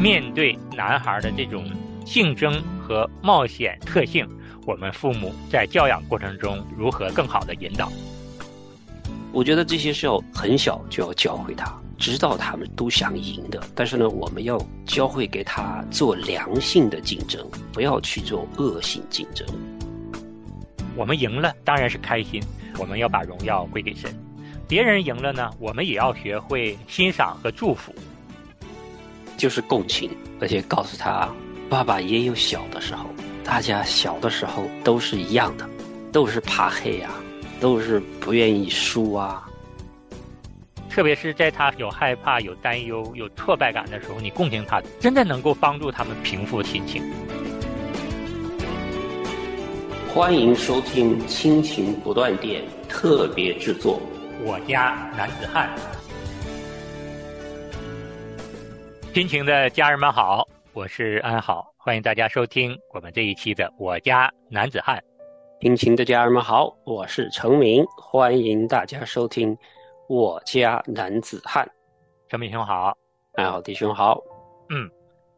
面对男孩的这种竞争和冒险特性，我们父母在教养过程中如何更好的引导？我觉得这些是要很小就要教会他，知道他们都想赢的。但是呢，我们要教会给他做良性的竞争，不要去做恶性竞争。我们赢了当然是开心，我们要把荣耀归给神。别人赢了呢，我们也要学会欣赏和祝福，就是共情，而且告诉他，爸爸也有小的时候，大家小的时候都是一样的，都是怕黑呀。都是不愿意输啊，特别是在他有害怕、有担忧、有挫败感的时候，你共情他，真的能够帮助他们平复心情。欢迎收听《亲情不断电》特别制作，《我家男子汉》。亲情的家人们好，我是安好，欢迎大家收听我们这一期的《我家男子汉》。亲情的家人们好，我是程明，欢迎大家收听我家男子汉。程明兄好，安好弟兄好。嗯，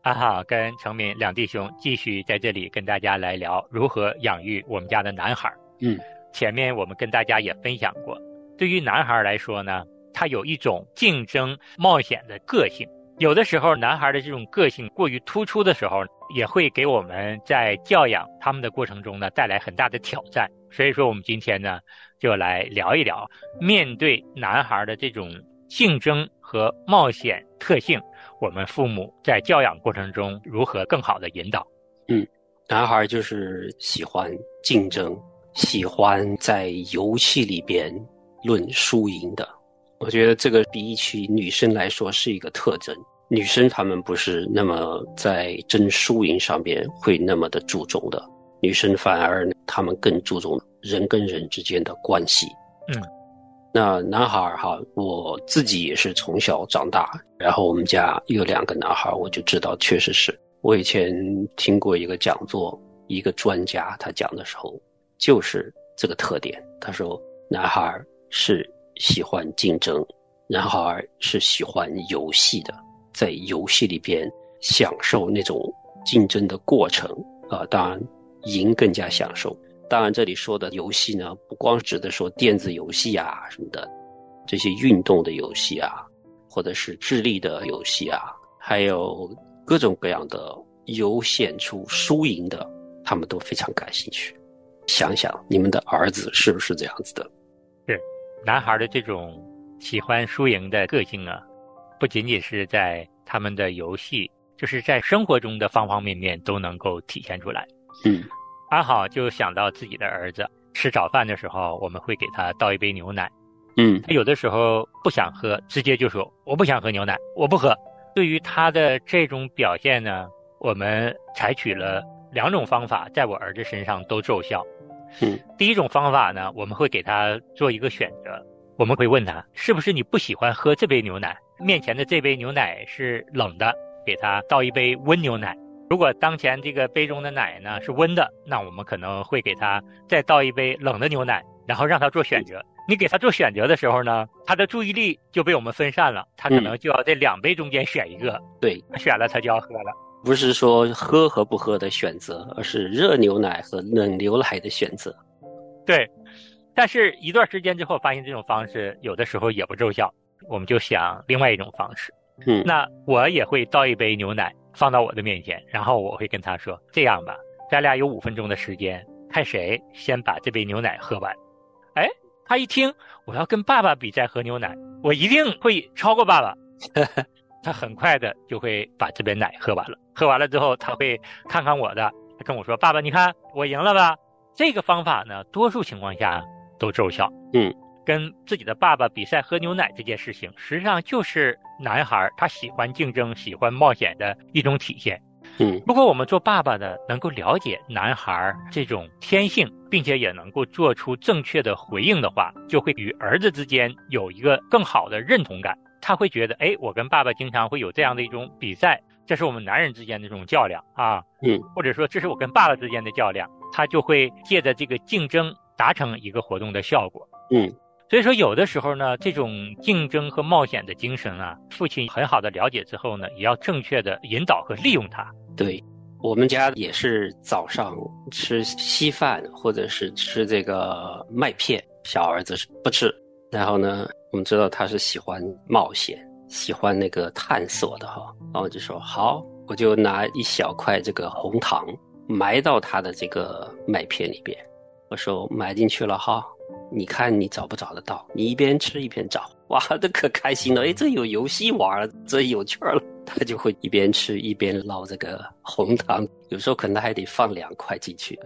安好跟程明两弟兄继续在这里跟大家来聊如何养育我们家的男孩。嗯，前面我们跟大家也分享过，对于男孩来说呢，他有一种竞争冒险的个性。有的时候，男孩的这种个性过于突出的时候，也会给我们在教养他们的过程中呢带来很大的挑战。所以说，我们今天呢就来聊一聊，面对男孩的这种竞争和冒险特性，我们父母在教养过程中如何更好的引导。嗯，男孩就是喜欢竞争，喜欢在游戏里边论输赢的。我觉得这个比起女生来说是一个特征。女生她们不是那么在争输赢上面会那么的注重的，女生反而她们更注重人跟人之间的关系。嗯，那男孩儿哈，我自己也是从小长大，然后我们家有两个男孩儿，我就知道确实是我以前听过一个讲座，一个专家他讲的时候，就是这个特点。他说，男孩儿是喜欢竞争，男孩儿是喜欢游戏的。在游戏里边享受那种竞争的过程啊，当然赢更加享受。当然，这里说的游戏呢，不光指的说电子游戏啊什么的，这些运动的游戏啊，或者是智力的游戏啊，还有各种各样的有显出输赢的，他们都非常感兴趣。想想你们的儿子是不是这样子的？是，男孩的这种喜欢输赢的个性啊。不仅仅是在他们的游戏，就是在生活中的方方面面都能够体现出来。嗯，安好就想到自己的儿子吃早饭的时候，我们会给他倒一杯牛奶。嗯，他有的时候不想喝，直接就说我不想喝牛奶，我不喝。对于他的这种表现呢，我们采取了两种方法，在我儿子身上都奏效。嗯，第一种方法呢，我们会给他做一个选择，我们会问他是不是你不喜欢喝这杯牛奶。面前的这杯牛奶是冷的，给他倒一杯温牛奶。如果当前这个杯中的奶呢是温的，那我们可能会给他再倒一杯冷的牛奶，然后让他做选择。你给他做选择的时候呢，他的注意力就被我们分散了，他可能就要在两杯中间选一个。对，选了他就要喝了。不是说喝和不喝的选择，而是热牛奶和冷牛奶的选择。对，但是一段时间之后，发现这种方式有的时候也不奏效。我们就想另外一种方式，嗯，那我也会倒一杯牛奶放到我的面前，然后我会跟他说：“这样吧，咱俩有五分钟的时间，看谁先把这杯牛奶喝完。”哎，他一听我要跟爸爸比赛喝牛奶，我一定会超过爸爸。他很快的就会把这杯奶喝完了。喝完了之后，他会看看我的，他跟我说：“爸爸，你看我赢了吧？”这个方法呢，多数情况下都奏效。嗯。跟自己的爸爸比赛喝牛奶这件事情，实际上就是男孩他喜欢竞争、喜欢冒险的一种体现。嗯，如果我们做爸爸的能够了解男孩这种天性，并且也能够做出正确的回应的话，就会与儿子之间有一个更好的认同感。他会觉得，哎，我跟爸爸经常会有这样的一种比赛，这是我们男人之间的这种较量啊。嗯，或者说这是我跟爸爸之间的较量，他就会借着这个竞争达成一个活动的效果。嗯。所以说，有的时候呢，这种竞争和冒险的精神啊，父亲很好的了解之后呢，也要正确的引导和利用它。对，我们家也是早上吃稀饭或者是吃这个麦片，小儿子是不吃。然后呢，我们知道他是喜欢冒险、喜欢那个探索的哈，然后就说好，我就拿一小块这个红糖埋到他的这个麦片里边，我说埋进去了哈。你看你找不找得到？你一边吃一边找，哇，这可开心了！哎，这有游戏玩了，这有趣了。他就会一边吃一边捞这个红糖，有时候可能还得放两块进去。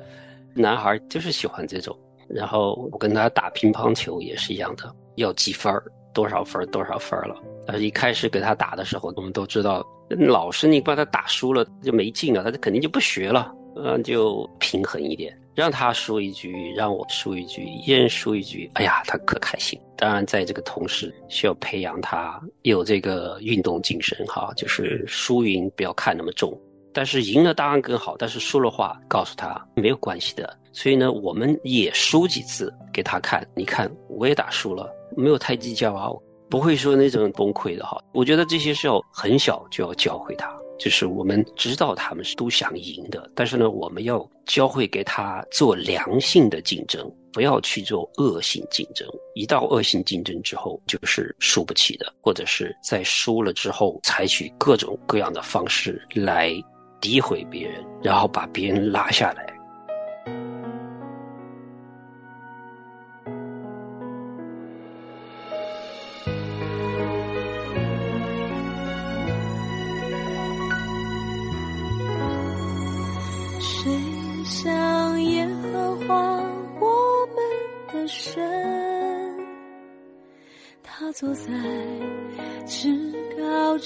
男孩就是喜欢这种。然后我跟他打乒乓球也是一样的，要积分儿，多少分儿多少分儿了。但是一开始给他打的时候，我们都知道，老师你把他打输了就没劲了，他就肯定就不学了。嗯，就平衡一点。让他输一局，让我输一局，一人输一局，哎呀，他可开心。当然，在这个同时，需要培养他有这个运动精神，哈，就是输赢不要看那么重。但是赢了当然更好，但是输了话，告诉他没有关系的。所以呢，我们也输几次给他看，你看我也打输了，没有太计较啊，不会说那种崩溃的哈。我觉得这些是要很小就要教会他。就是我们知道他们是都想赢的，但是呢，我们要教会给他做良性的竞争，不要去做恶性竞争。一到恶性竞争之后，就是输不起的，或者是在输了之后，采取各种各样的方式来诋毁别人，然后把别人拉下来。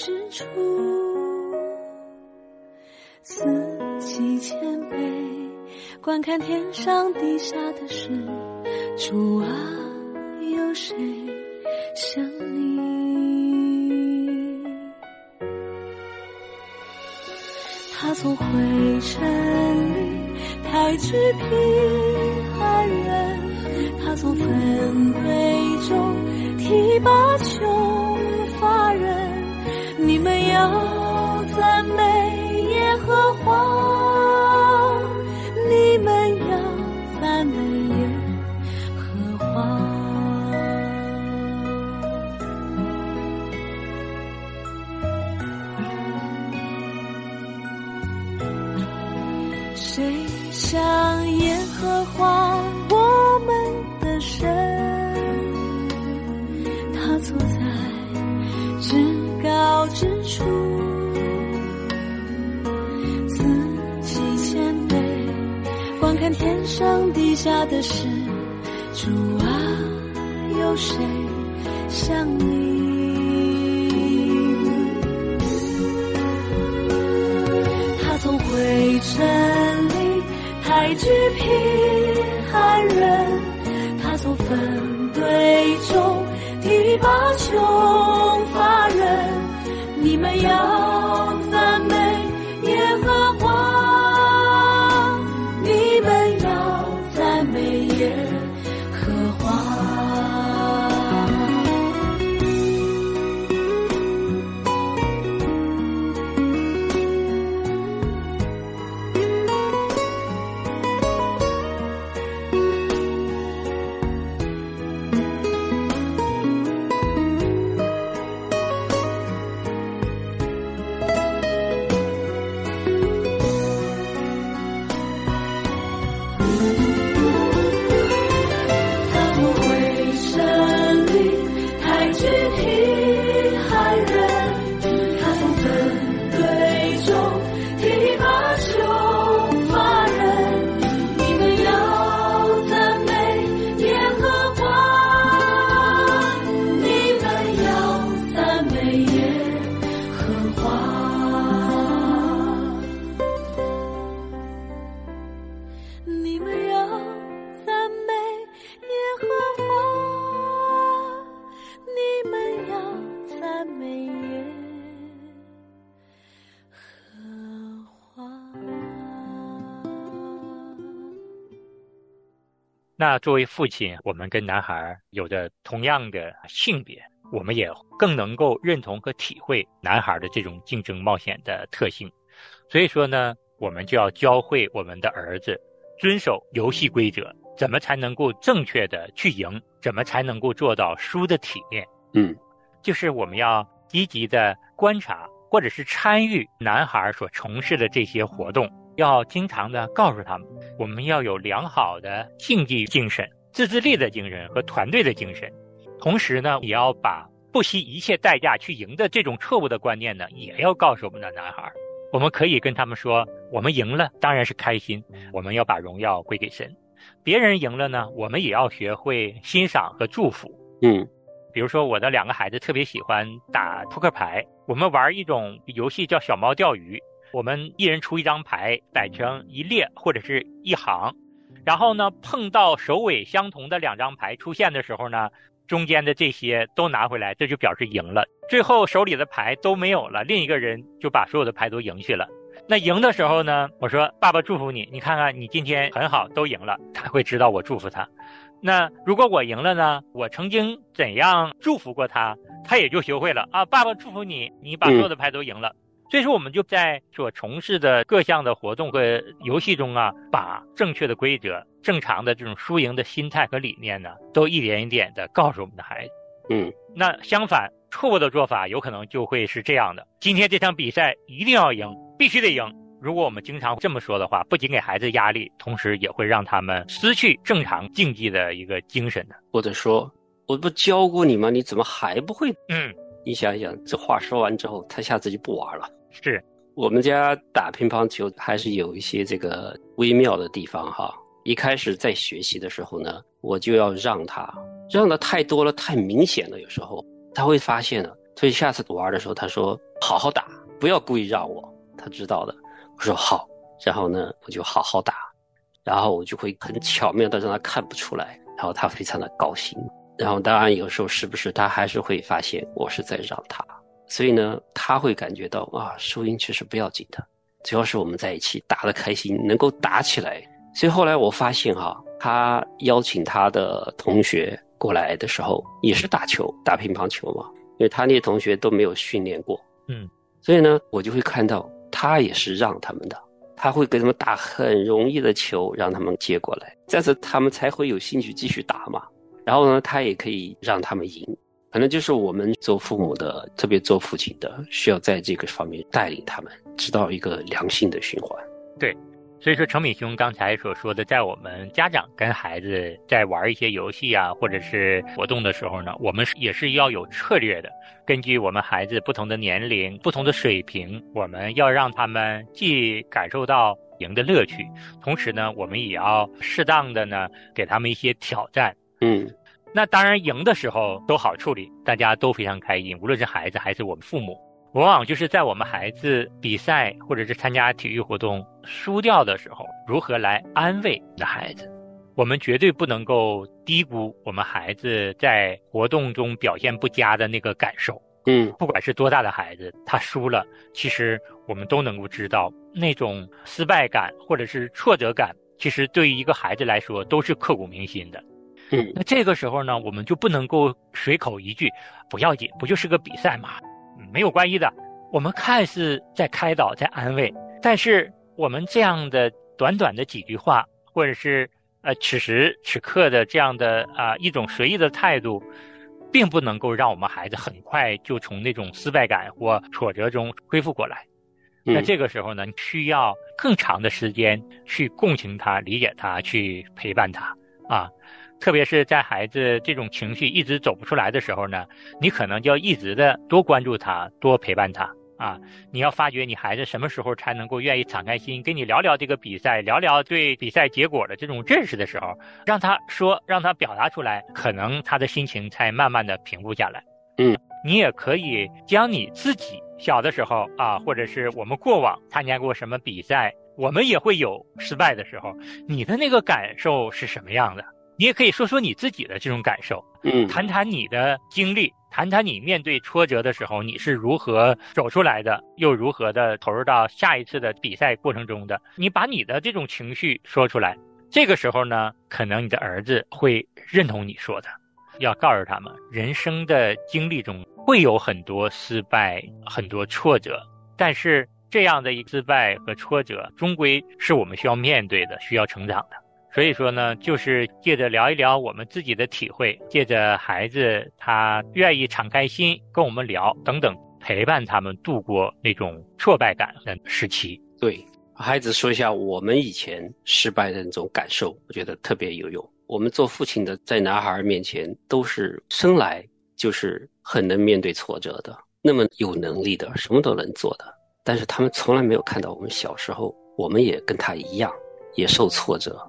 之处，四季谦卑，观看天上地下的事。主啊，有谁像你？他从灰尘里抬举平安人，他从粪堆中。提拔穷，要赞美下的事，主啊，有谁像你？他从灰尘里抬举平那作为父亲，我们跟男孩有着同样的性别，我们也更能够认同和体会男孩的这种竞争冒险的特性。所以说呢，我们就要教会我们的儿子遵守游戏规则，怎么才能够正确的去赢？怎么才能够做到输的体面？嗯，就是我们要积极的观察或者是参与男孩所从事的这些活动，要经常的告诉他们，我们要有良好的竞技精神、自制力的精神和团队的精神，同时呢，也要把不惜一切代价去赢的这种错误的观念呢，也要告诉我们的男孩。我们可以跟他们说，我们赢了当然是开心，我们要把荣耀归给神；别人赢了呢，我们也要学会欣赏和祝福。嗯，比如说我的两个孩子特别喜欢打扑克牌，我们玩一种游戏叫小猫钓鱼，我们一人出一张牌，摆成一列或者是一行，然后呢碰到首尾相同的两张牌出现的时候呢。中间的这些都拿回来，这就表示赢了。最后手里的牌都没有了，另一个人就把所有的牌都赢去了。那赢的时候呢，我说爸爸祝福你，你看看你今天很好，都赢了，他会知道我祝福他。那如果我赢了呢，我曾经怎样祝福过他，他也就学会了啊。爸爸祝福你，你把所有的牌都赢了。所以说，我们就在所从事的各项的活动和游戏中啊，把正确的规则、正常的这种输赢的心态和理念呢，都一点一点的告诉我们的孩子。嗯，那相反，错误的做法有可能就会是这样的：今天这场比赛一定要赢，必须得赢。如果我们经常这么说的话，不仅给孩子压力，同时也会让他们失去正常竞技的一个精神的。或者说，我不教过你吗？你怎么还不会？嗯，你想想，这话说完之后，他下次就不玩了。是我们家打乒乓球还是有一些这个微妙的地方哈。一开始在学习的时候呢，我就要让他，让的太多了，太明显了，有时候他会发现了。所以下次玩的时候，他说好好打，不要故意让我。他知道的，我说好，然后呢，我就好好打，然后我就会很巧妙的让他看不出来，然后他非常的高兴。然后当然有时候是不是他还是会发现我是在让他。所以呢，他会感觉到啊，输赢其实不要紧的，只要是我们在一起打得开心，能够打起来。所以后来我发现哈，他邀请他的同学过来的时候，也是打球，打乒乓球嘛，因为他那些同学都没有训练过，嗯，所以呢，我就会看到他也是让他们的，他会给他们打很容易的球，让他们接过来，这样子他们才会有兴趣继续打嘛。然后呢，他也可以让他们赢。可能就是我们做父母的，特别做父亲的，需要在这个方面带领他们，知道一个良性的循环。对，所以说程敏兄刚才所说的，在我们家长跟孩子在玩一些游戏啊，或者是活动的时候呢，我们也是要有策略的。根据我们孩子不同的年龄、不同的水平，我们要让他们既感受到赢的乐趣，同时呢，我们也要适当的呢，给他们一些挑战。嗯。那当然，赢的时候都好处理，大家都非常开心。无论是孩子还是我们父母，往往就是在我们孩子比赛或者是参加体育活动输掉的时候，如何来安慰的孩子。我们绝对不能够低估我们孩子在活动中表现不佳的那个感受。嗯，不管是多大的孩子，他输了，其实我们都能够知道那种失败感或者是挫折感，其实对于一个孩子来说都是刻骨铭心的。嗯，那这个时候呢，我们就不能够随口一句“不要紧，不就是个比赛嘛，没有关系的”。我们看似在开导、在安慰，但是我们这样的短短的几句话，或者是呃此时此刻的这样的啊一种随意的态度，并不能够让我们孩子很快就从那种失败感或挫折中恢复过来。那这个时候呢，需要更长的时间去共情他、理解他、去陪伴他啊。特别是在孩子这种情绪一直走不出来的时候呢，你可能就要一直的多关注他，多陪伴他啊！你要发觉你孩子什么时候才能够愿意敞开心跟你聊聊这个比赛，聊聊对比赛结果的这种认识的时候，让他说，让他表达出来，可能他的心情才慢慢的平复下来。嗯，你也可以将你自己小的时候啊，或者是我们过往参加过什么比赛，我们也会有失败的时候，你的那个感受是什么样的？你也可以说说你自己的这种感受，嗯，谈谈你的经历，谈谈你面对挫折的时候你是如何走出来的，又如何的投入到下一次的比赛过程中的。你把你的这种情绪说出来，这个时候呢，可能你的儿子会认同你说的，要告诉他们，人生的经历中会有很多失败、很多挫折，但是这样的一失败和挫折，终归是我们需要面对的，需要成长的。所以说呢，就是借着聊一聊我们自己的体会，借着孩子他愿意敞开心跟我们聊等等，陪伴他们度过那种挫败感的时期。对。孩子说一下我们以前失败的那种感受，我觉得特别有用。我们做父亲的在男孩面前都是生来就是很能面对挫折的，那么有能力的，什么都能做的。但是他们从来没有看到我们小时候，我们也跟他一样，也受挫折，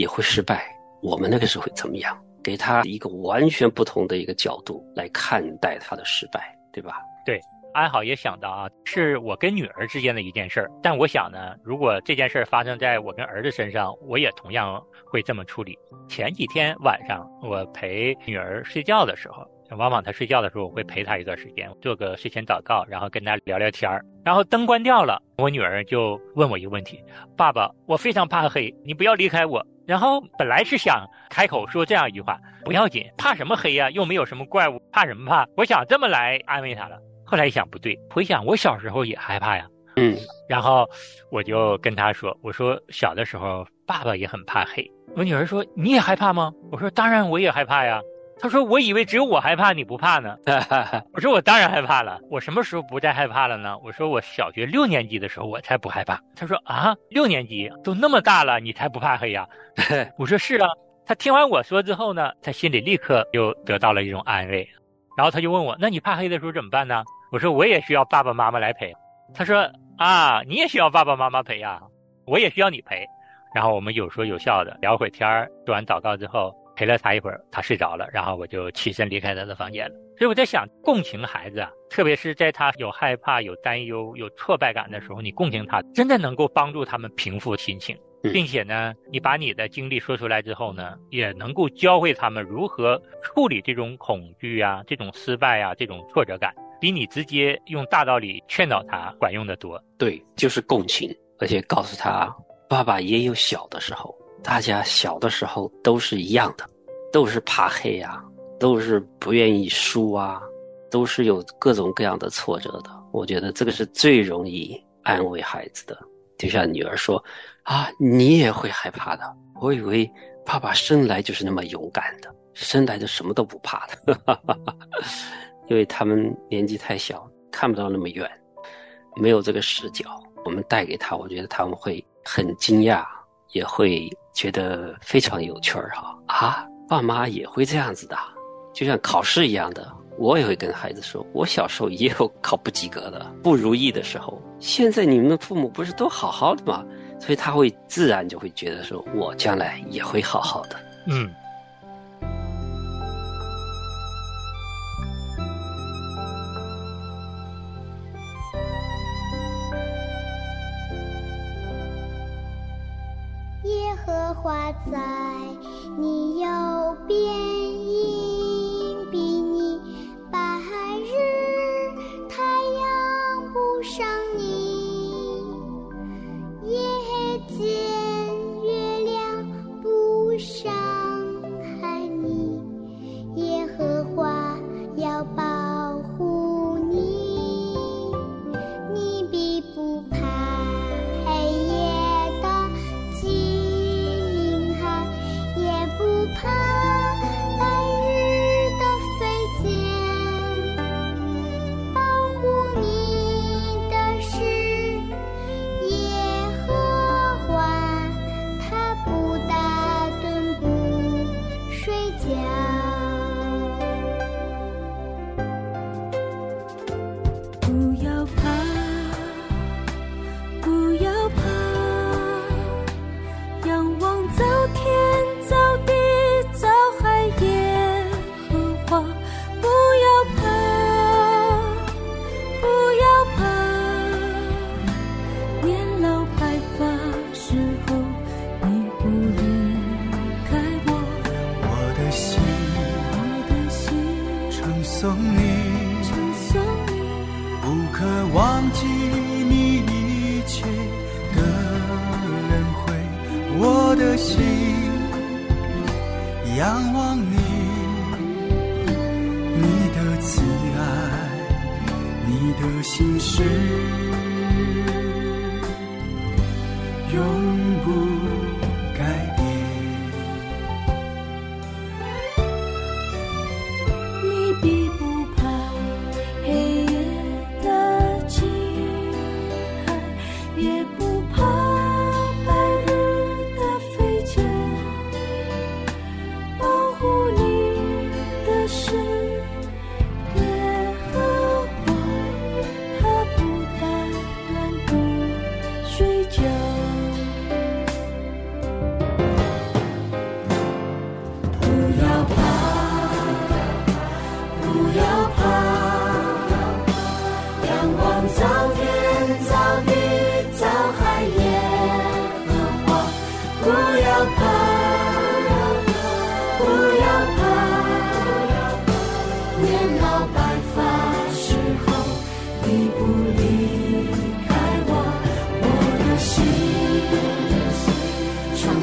也会失败。我们那个时候会怎么样？给他一个完全不同的一个角度来看待他的失败，对吧？对。安好也想到啊，是我跟女儿之间的一件事儿。但我想呢，如果这件事儿发生在我跟儿子身上，我也同样会这么处理。前几天晚上，我陪女儿睡觉的时候，往往她睡觉的时候，我会陪她一段时间，做个睡前祷告，然后跟她聊聊天儿。然后灯关掉了，我女儿就问我一个问题：“爸爸，我非常怕黑，你不要离开我。”然后本来是想开口说这样一句话：“不要紧，怕什么黑呀？又没有什么怪物，怕什么怕？”我想这么来安慰他了。后来一想不对，回想我小时候也害怕呀，嗯，然后我就跟他说：“我说小的时候爸爸也很怕黑。”我女儿说：“你也害怕吗？”我说：“当然我也害怕呀。”她说：“我以为只有我害怕，你不怕呢。”我说：“我当然害怕了。我什么时候不再害怕了呢？”我说：“我小学六年级的时候我才不害怕。”他说：“啊，六年级都那么大了，你才不怕黑呀？”我说：“是啊。”他听完我说之后呢，他心里立刻又得到了一种安慰，然后他就问我：“那你怕黑的时候怎么办呢？”我说我也需要爸爸妈妈来陪，他说啊，你也需要爸爸妈妈陪呀，我也需要你陪，然后我们有说有笑的聊会天儿，做完祷告之后陪了他一会儿，他睡着了，然后我就起身离开他的房间了。所以我在想，共情孩子啊，特别是在他有害怕、有担忧、有挫败感的时候，你共情他，真的能够帮助他们平复心情，并且呢，你把你的经历说出来之后呢，也能够教会他们如何处理这种恐惧啊、这种失败啊、这种挫折感。比你直接用大道理劝导他管用的多。对，就是共情，而且告诉他，爸爸也有小的时候，大家小的时候都是一样的，都是怕黑呀，都是不愿意输啊，都是有各种各样的挫折的。我觉得这个是最容易安慰孩子的。就像女儿说：“啊，你也会害怕的。我以为爸爸生来就是那么勇敢的，生来就什么都不怕的。”因为他们年纪太小，看不到那么远，没有这个视角。我们带给他，我觉得他们会很惊讶，也会觉得非常有趣儿哈啊！爸妈也会这样子的，就像考试一样的。我也会跟孩子说，我小时候也有考不及格的、不如意的时候。现在你们的父母不是都好好的吗？所以他会自然就会觉得说，我将来也会好好的。嗯。荷花在你右边。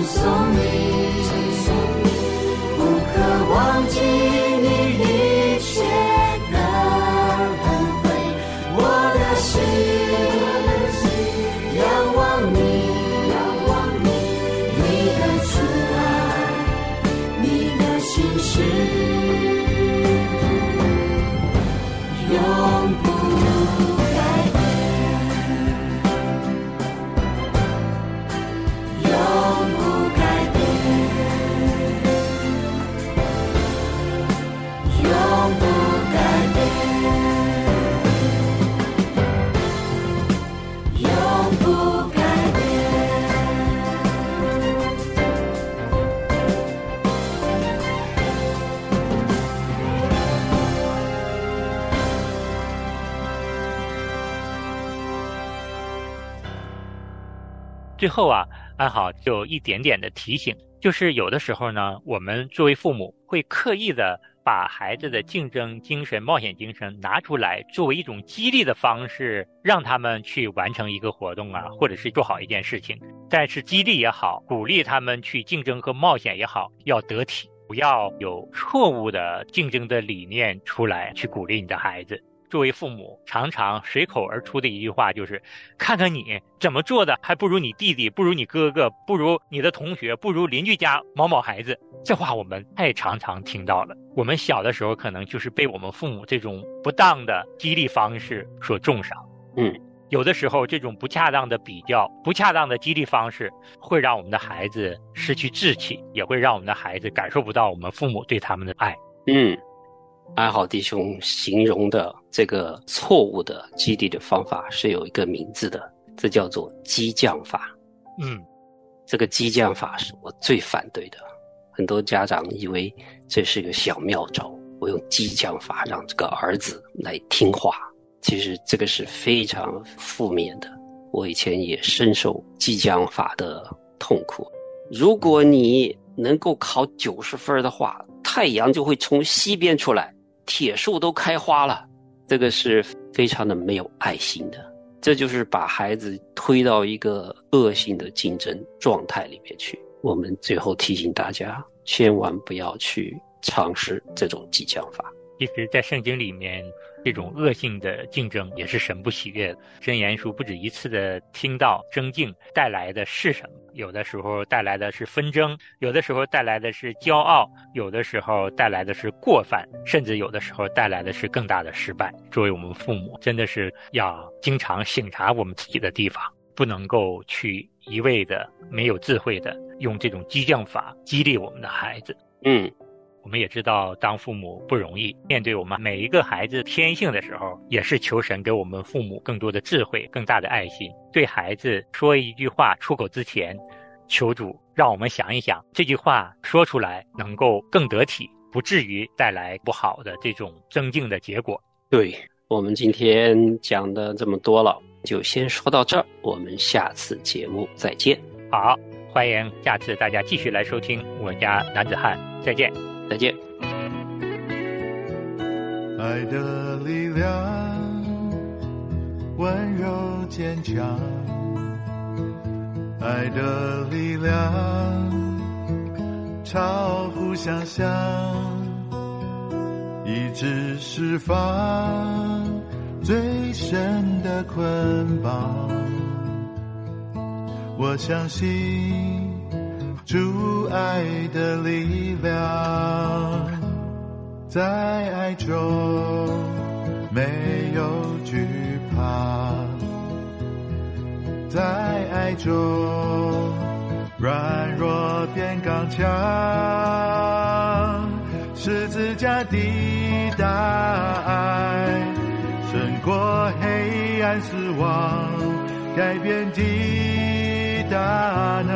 So. 最后啊，安好就一点点的提醒，就是有的时候呢，我们作为父母会刻意的把孩子的竞争精神、冒险精神拿出来，作为一种激励的方式，让他们去完成一个活动啊，或者是做好一件事情。但是激励也好，鼓励他们去竞争和冒险也好，要得体，不要有错误的竞争的理念出来去鼓励你的孩子。作为父母，常常随口而出的一句话就是：“看看你怎么做的，还不如你弟弟，不如你哥哥，不如你的同学，不如邻居家某某孩子。”这话我们太常常听到了。我们小的时候可能就是被我们父母这种不当的激励方式所重伤。嗯，有的时候这种不恰当的比较、不恰当的激励方式，会让我们的孩子失去志气，也会让我们的孩子感受不到我们父母对他们的爱。嗯，安好弟兄形容的这个错误的激励的方法是有一个名字的，这叫做激将法。嗯，这个激将法是我最反对的。很多家长以为这是个小妙招，我用激将法让这个儿子来听话，其实这个是非常负面的。我以前也深受激将法的痛苦。如果你能够考九十分的话，太阳就会从西边出来，铁树都开花了。这个是非常的没有爱心的，这就是把孩子推到一个恶性的竞争状态里面去。我们最后提醒大家，千万不要去尝试这种激将法。其实，在圣经里面，这种恶性的竞争也是神不喜悦的。箴言书不止一次的听到争竞带来的是什么？有的时候带来的是纷争，有的时候带来的是骄傲，有的时候带来的是过犯，甚至有的时候带来的是更大的失败。作为我们父母，真的是要经常省察我们自己的地方，不能够去一味的没有智慧的用这种激将法激励我们的孩子。嗯，我们也知道，当父母不容易，面对我们每一个孩子天性的时候，也是求神给我们父母更多的智慧、更大的爱心。对孩子说一句话出口之前，求主让我们想一想，这句话说出来能够更得体，不至于带来不好的这种增进的结果。对我们今天讲的这么多了，就先说到这儿，我们下次节目再见，好，欢迎下次大家继续来收听我家男子汉，再见。再见。爱的力量，温柔坚强，爱的力量超乎想象，一直释放最深的捆绑。我相信主爱的力量，在爱中没有惧怕，在爱中软弱变刚强，十字架的大爱胜过黑暗死亡，改变的。大能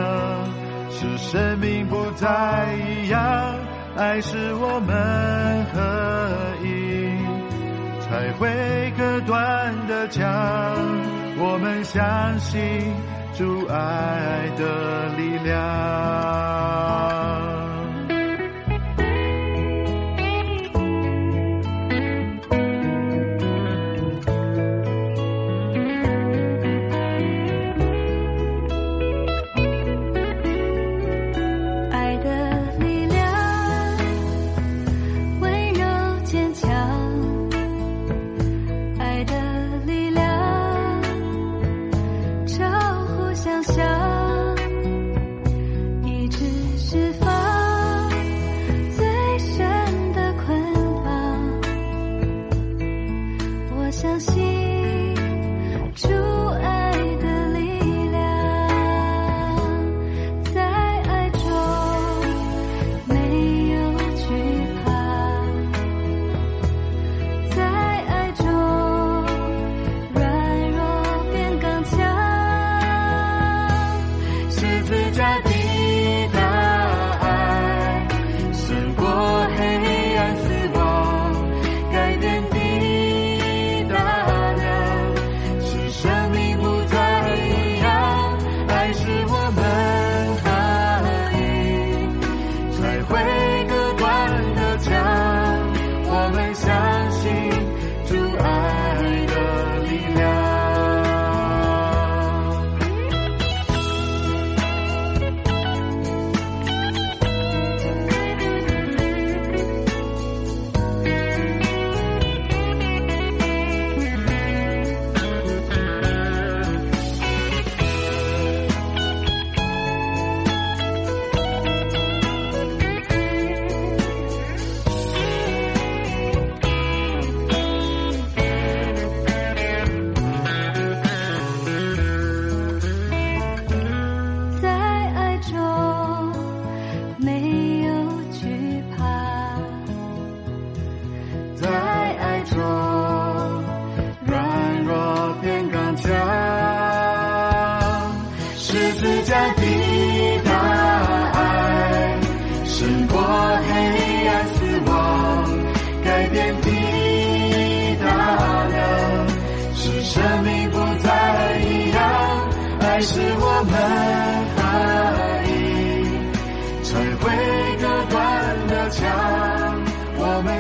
是生命不再一样，爱是我们合一，才会割断的墙。我们相信，住爱的力量